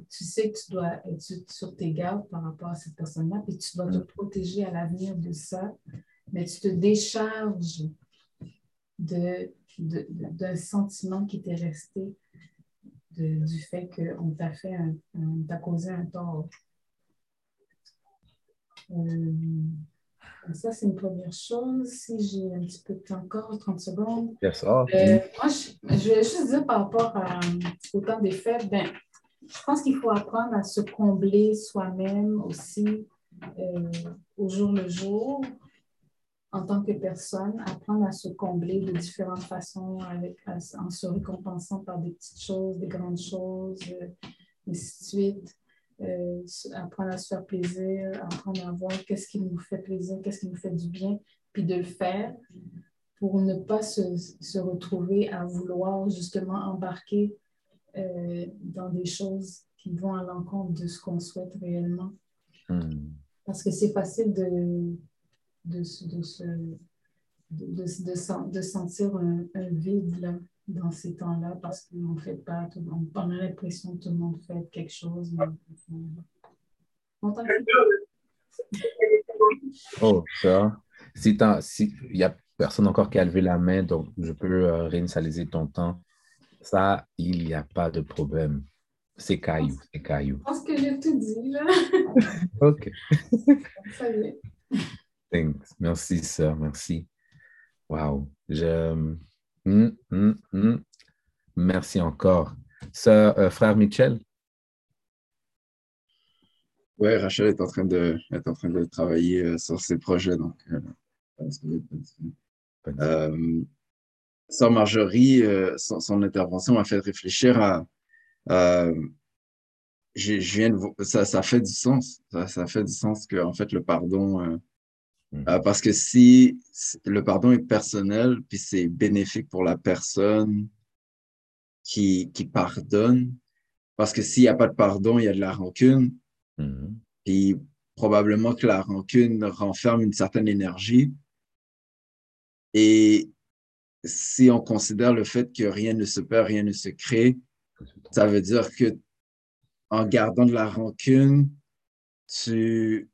tu sais que tu dois être sur tes gardes par rapport à cette personne-là, puis tu dois te protéger à l'avenir de ça, mais tu te décharges d'un de, de, sentiment qui t'est resté du fait qu'on t'a fait un, t'a causé un tort. Euh, ça, c'est une première chose. Si j'ai un petit peu de temps encore, 30 secondes. Yes, oh, euh, moi, je, je, vais juste dire par rapport à, au temps des fêtes, ben, je pense qu'il faut apprendre à se combler soi-même aussi euh, au jour le jour en tant que personne, apprendre à se combler de différentes façons avec, en se récompensant par des petites choses, des grandes choses, et ainsi de suite. Euh, apprendre à se faire plaisir, apprendre à voir qu'est-ce qui nous fait plaisir, qu'est-ce qui nous fait du bien, puis de le faire pour ne pas se, se retrouver à vouloir justement embarquer euh, dans des choses qui vont à l'encontre de ce qu'on souhaite réellement. Hmm. Parce que c'est facile de, de, de, de, de, sentir un, un vide là, dans ces temps-là parce qu'on ne fait pas, tout, on a l'impression que tout le monde fait quelque chose. Mais, *laughs* Oh, ça. Si il si, n'y a personne encore qui a levé la main, donc je peux euh, réinitialiser ton temps. Ça, il n'y a pas de problème. C'est caillou, c'est caillou. Je pense que j'ai tout dit, là. *laughs* OK. *laughs* Ça y est. Thanks. Merci, sœur. Merci. Wow. Je... Hum, hum, hum. Merci encore. Sœur, euh, frère Michel? Oui, Rachel est en train de, est en train de travailler euh, sur ses projets. Donc, euh, euh, Sœur Marjorie, euh, son, intervention m'a fait réfléchir à. je, viens de, ça, ça fait du sens. Ça, ça fait du sens que, en fait, le pardon. Mm. parce que si le pardon est personnel, puis c'est bénéfique pour la personne qui, qui pardonne, parce que s'il n'y a pas de pardon, il y a de la rancune. Mm-hmm. Puis probablement que la rancune renferme une certaine énergie. Et si on considère le fait que rien ne se perd, rien ne se crée, ça veut dire que en gardant de la rancune, tu,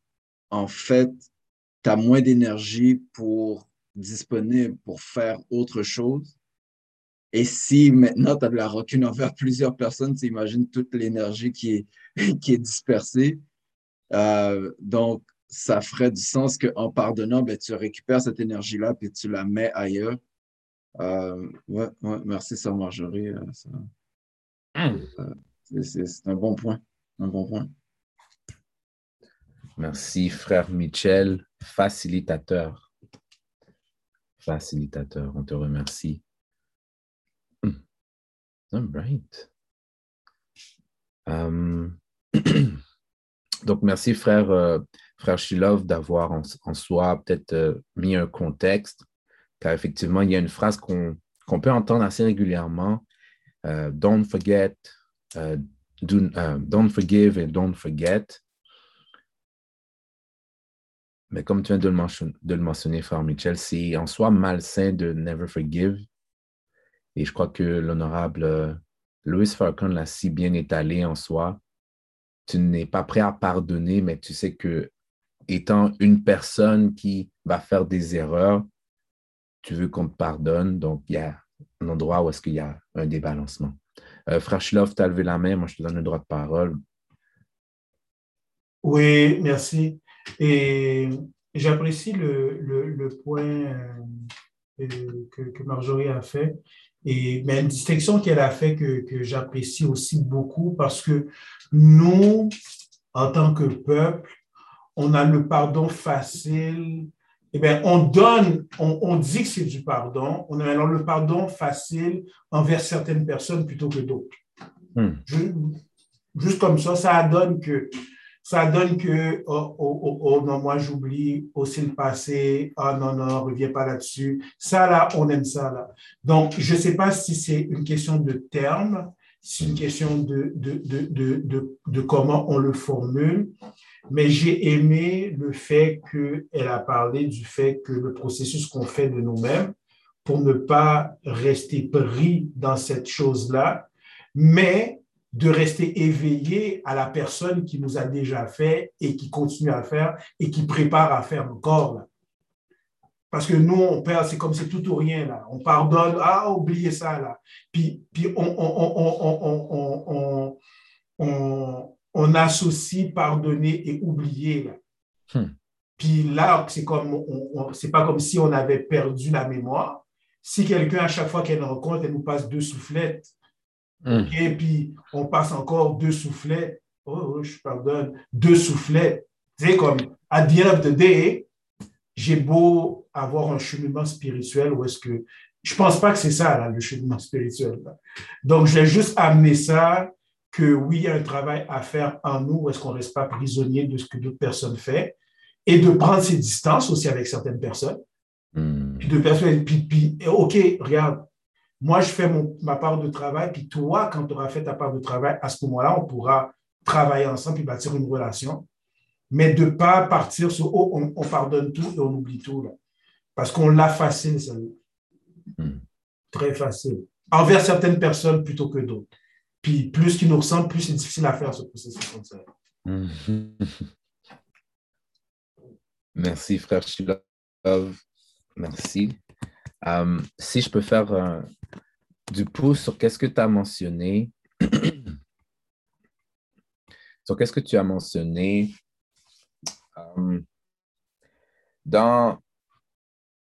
en fait, tu as moins d'énergie pour disponible pour faire autre chose. Et si maintenant tu as de la rancune envers *laughs* plusieurs personnes, tu imagines toute l'énergie qui est, *laughs* qui est dispersée. Euh, donc, ça ferait du sens qu'en pardonnant, ben, tu récupères cette énergie-là puis tu la mets ailleurs. Euh, ouais, merci, Sœur Marjorie. Euh, hmm. c'est un bon point. Un bon point. Merci, frère Michel, facilitateur. Facilitateur, on te remercie. Hmm. All right. Um, *clears throat* Donc, merci, frère, euh, frère Shilov, d'avoir en, soi peut-être euh, mis un contexte, car effectivement, il y a une phrase qu'on peut entendre assez régulièrement euh, Don't forget, don't forgive and don't forget. Mais comme tu viens de le, mentionner, de frère Michel, c'est en soi malsain de never forgive. Et je crois que l'honorable Louis Farrakhan l'a si bien étalé en soi tu n'es pas prêt à pardonner, mais tu sais que étant une personne qui va faire des erreurs, tu veux qu'on te pardonne. Donc, il y a un endroit où est-ce qu'il y a un débalancement. Euh, Frère tu as levé la main, moi je te donne le droit de parole. Oui, merci. Et j'apprécie le, point euh, que, Marjorie a fait. Et, mais une distinction qu'elle a fait que, que j'apprécie aussi beaucoup parce que nous, en tant que peuple, on a le pardon facile. Eh bien, on donne, on, dit que c'est du pardon. On a alors le pardon facile envers certaines personnes plutôt que d'autres. Hmm. Juste comme ça, ça donne que ça donne que, oh, oh, oh, oh non, moi j'oublie aussi le passé, ah non, non, reviens pas là-dessus. Ça, là, on aime ça, là. Donc, je ne sais pas si c'est une question de terme, c'est une question de, de, de, de, comment on le formule, mais j'ai aimé le fait qu'elle a parlé du fait que le processus qu'on fait de nous-mêmes, pour ne pas rester pris dans cette chose-là, mais de rester éveillé à la personne qui nous a déjà fait et qui continue à faire et qui prépare à faire encore. Parce que nous, on perd, c'est comme c'est tout ou rien, là. On pardonne, ah, oubliez ça, là. Puis, puis on, on, on, on, associe pardonner et oublier, là. Hmm. Puis là, c'est comme, c'est pas comme si on avait perdu la mémoire. Si quelqu'un, à chaque fois qu'elle rencontre, elle nous passe deux soufflettes, et puis on passe encore deux soufflettes, oh, oh je pardonne, deux soufflettes. C'est comme, at the end of the day, j'ai beau avoir un cheminement spirituel ou est-ce que. Je pense pas que c'est ça, là, le cheminement spirituel. Donc, j'ai juste amené ça que oui, il y a un travail à faire en nous, est-ce qu'on ne reste pas prisonnier de ce que d'autres personnes font, et de prendre ses distances aussi avec certaines personnes. Hmm. Puis de personnes, puis, puis, OK, regarde, moi, je fais mon, ma part de travail, puis toi, quand tu auras fait ta part de travail, à ce moment-là, on pourra travailler ensemble puis bâtir une relation. Mais de ne pas partir sur oh, on, pardonne tout et on oublie tout. Là. Parce qu'on l'a facile, ça. Hmm. Très facile. Envers certaines personnes plutôt que d'autres. Puis plus qu'ils nous ressemblent, plus c'est difficile à faire ce processus comme ça. *laughs* Merci, frère Shilov. Merci. Euh, si je peux faire euh, du pouce sur qu'est-ce que tu as mentionné, *clears throat* sur qu'est-ce que tu as mentionné euh, dans,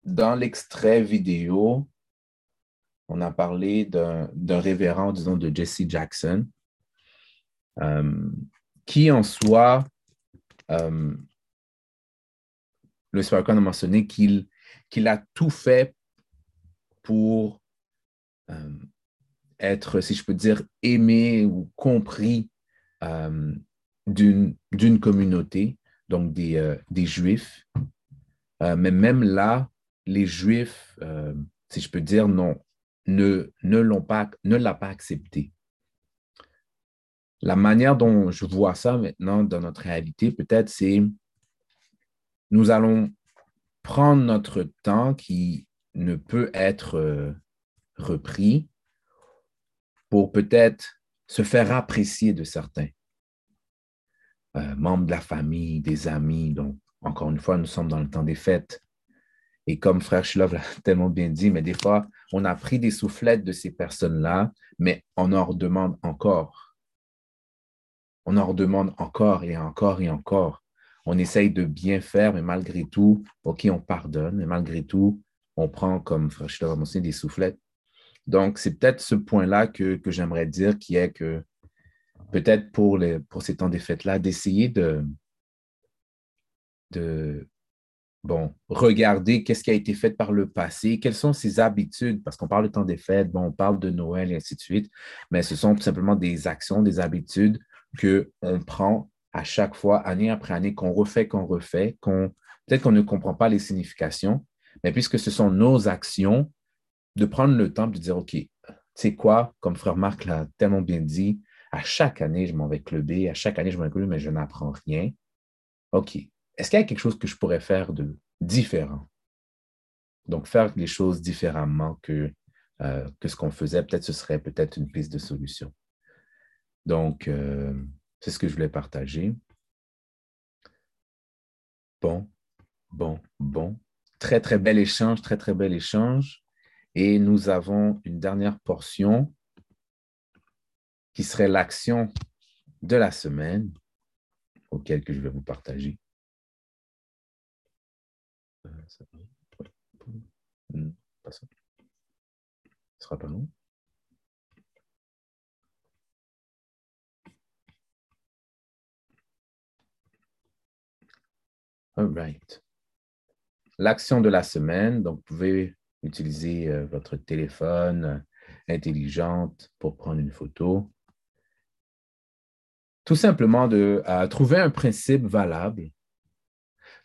dans l'extrait vidéo, on a parlé d'un révérend, disons, de Jesse Jackson, qui en soi, le Sparkon a mentionné qu'il qu'il a tout fait pour euh, être, si je peux dire, aimé ou compris euh, d'une communauté, donc des, euh, des Juifs. mais même là, les Juifs, si je peux dire, non, ne, ne l'ont pas, pas accepté. La manière dont je vois ça maintenant dans notre réalité, peut-être, c'est nous allons prendre notre temps qui ne peut être euh, repris pour peut-être se faire apprécier de certains euh, membres de la famille, des amis. Donc, encore une fois, nous sommes dans le temps des fêtes. Et comme Frère Schilov l'a *laughs* tellement bien dit, mais des fois, on a pris des soufflettes de ces personnes-là, mais on en redemande encore. On en redemande encore et encore et encore. On essaye de bien faire, mais malgré tout, OK, on pardonne, mais malgré tout, on prend, comme Frère Schiller a des soufflettes. Donc, c'est peut-être ce point-là que, j'aimerais dire, qui est que peut-être pour, ces temps des fêtes-là, d'essayer de, bon, regarder qu'est-ce qui a été fait par le passé, quelles sont ses habitudes, parce qu'on parle de temps des fêtes, bon, on parle de Noël et ainsi de suite, mais ce sont tout simplement des actions, des habitudes qu'on prend à chaque fois, année après année, qu'on refait, qu'on refait, qu'on peut-être qu'on ne comprend pas les significations, mais puisque ce sont nos actions, de prendre le temps de dire, OK, c'est quoi, comme frère Marc l'a tellement bien dit, à chaque année, je m'en vais cluber, à chaque année, je m'en vais cluber, mais je n'apprends rien. OK, est-ce qu'il y a quelque chose que je pourrais faire de différent? Donc, faire les choses différemment que, euh, que ce qu'on faisait, peut-être ce serait peut-être une piste de solution. Donc, euh, c'est ce que je voulais partager. Bon, bon, bon. Très, très bel échange, très, très bel échange. Et nous avons une dernière portion qui serait l'action de la semaine auquel que je vais vous partager. Pas ça. Sera pas long. All right l'action de la semaine. Donc, vous pouvez utiliser euh, votre téléphone euh, intelligente pour prendre une photo. Tout simplement de trouver un principe valable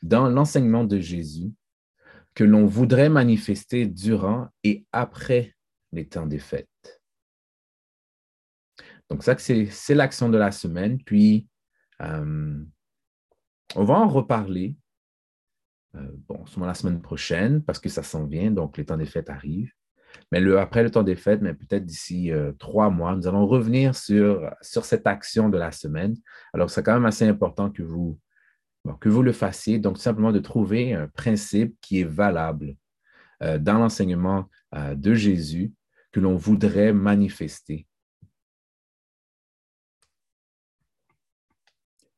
dans l'enseignement de Jésus que l'on voudrait manifester durant et après les temps des fêtes. Donc ça, c'est l'action de la semaine. Puis, euh, on va en reparler euh, bon, sûrement la semaine prochaine, parce que ça s'en vient, donc les temps des fêtes arrivent. Mais après le temps des fêtes, mais peut-être d'ici euh, trois mois, nous allons revenir sur, cette action de la semaine. Alors, c'est quand même assez important que vous, que vous le fassiez. Donc, simplement de trouver un principe qui est valable euh, dans l'enseignement de Jésus que l'on voudrait manifester.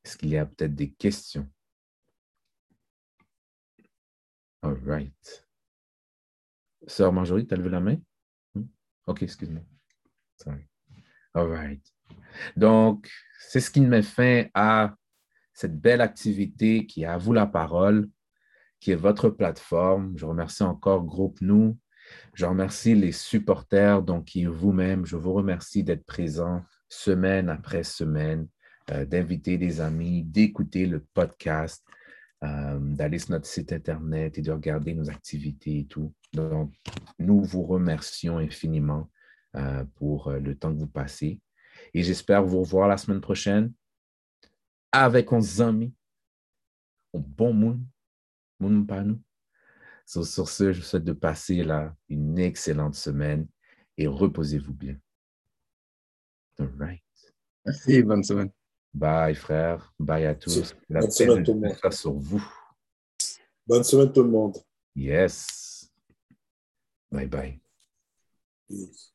Est-ce qu'il y a peut-être des questions? All right. Sœur Marjorie, tu as levé la main? Hmm? OK, excuse-moi. Sorry. All right. Donc, c'est ce qui met fin à cette belle activité qui est à vous la parole, qui est votre plateforme. Je remercie encore Groupe Nous. Je remercie les supporters, donc qui vous-même. Je vous remercie d'être présents semaine après semaine, euh, d'inviter des amis, d'écouter le podcast. Euh, d'aller sur notre site Internet et de regarder nos activités et tout. Donc, nous vous remercions infiniment euh, pour euh, le temps que vous passez. Et j'espère vous revoir la semaine prochaine avec nos amis, au bon monde, monde pas nous. sur ce, je vous souhaite de passer là une excellente semaine et reposez-vous bien. All right. Merci, bonne semaine. Bye, frère. Bye à tous. La bonne semaine, tout le monde. sur vous. Bonne semaine, tout le monde. Yes. Bye bye. Peace.